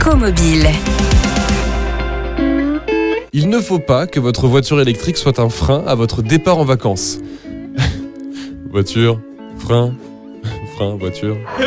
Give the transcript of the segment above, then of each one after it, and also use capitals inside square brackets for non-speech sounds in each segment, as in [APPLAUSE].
Écomobile. Il ne faut pas que votre voiture électrique soit un frein à votre départ en vacances. [LAUGHS] voiture, frein, [LAUGHS] frein, voiture. [LAUGHS]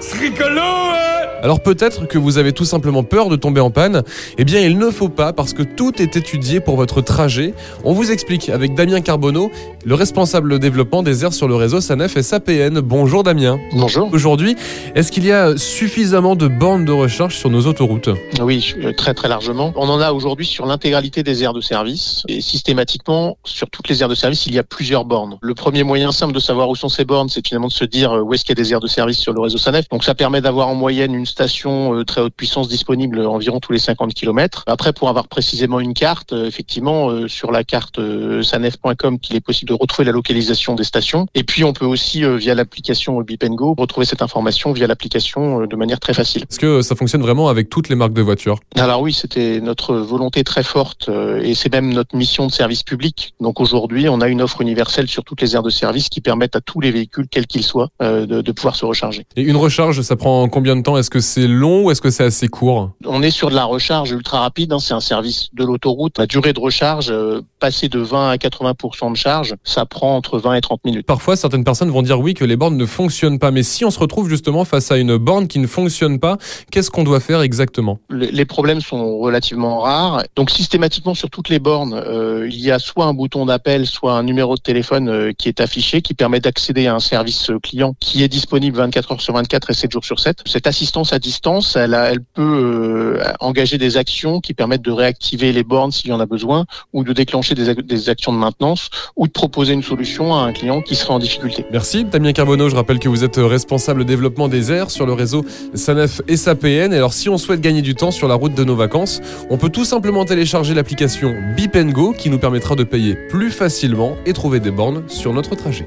C'est rigolo, hein Alors peut-être que vous avez tout simplement peur de tomber en panne. Eh bien, il ne faut pas parce que tout est étudié pour votre trajet. On vous explique avec Damien Carbonneau, le responsable développement des airs sur le réseau SANEF SAPN. Bonjour Damien. Bonjour. Aujourd'hui, est-ce qu'il y a suffisamment de bornes de recharge sur nos autoroutes? Oui, euh, très très largement. On en a aujourd'hui sur l'intégralité des aires de service et systématiquement sur toutes les aires de service, il y a plusieurs bornes. Le premier moyen simple de savoir où sont ces bornes, c'est finalement de se dire euh, où est-ce qu'il y a des aires de service sur le réseau SANEF. Donc ça permet d'avoir en moyenne une station euh, très haute puissance disponible environ tous les 50 km. Après, pour avoir précisément une carte, euh, effectivement, euh, sur la carte euh, sanef.com, qu'il est possible de retrouver la localisation des stations. Et puis, on peut aussi, euh, via l'application Bip Go, retrouver cette information via l'application euh, de manière très facile. Est-ce que ça fonctionne vraiment avec toutes les marques de voitures? Alors oui, c'était notre volonté très forte euh, et c'est même notre mission de service public. Donc aujourd'hui, on a une offre universelle sur toutes les aires de service qui permettent à tous les véhicules, quels qu'ils soient, euh, de, de pouvoir se recharger. Et une recharge, ça prend combien de temps? Est-ce que c'est long ou est-ce que c'est assez court On est sur de la recharge ultra rapide, hein, c'est un service de l'autoroute. La durée de recharge, euh, passer de 20 à 80% de charge, ça prend entre 20 et 30 minutes. Parfois, certaines personnes vont dire oui que les bornes ne fonctionnent pas. Mais si on se retrouve justement face à une borne qui ne fonctionne pas, qu'est-ce qu'on doit faire exactement? Le- Les problèmes sont relativement rares. Donc systématiquement sur toutes les bornes, euh, il y a soit un bouton d'appel, soit un numéro de téléphone euh, qui est affiché, qui permet d'accéder à un service client qui est disponible 24 heures sur 24 et 7 jours sur 7. Cette assistance à distance, elle, peut euh, engager des actions qui permettent de réactiver les bornes s'il y en a besoin, ou de déclencher des, ac- des actions de maintenance, ou de proposer une solution à un client qui serait en difficulté. Merci Damien Carbonneau, je rappelle que vous êtes responsable développement des airs sur le réseau SANEF SAPN. Alors si on souhaite gagner du temps sur la route de nos vacances, on peut tout simplement télécharger l'application Bip Go qui nous permettra de payer plus facilement et trouver des bornes sur notre trajet.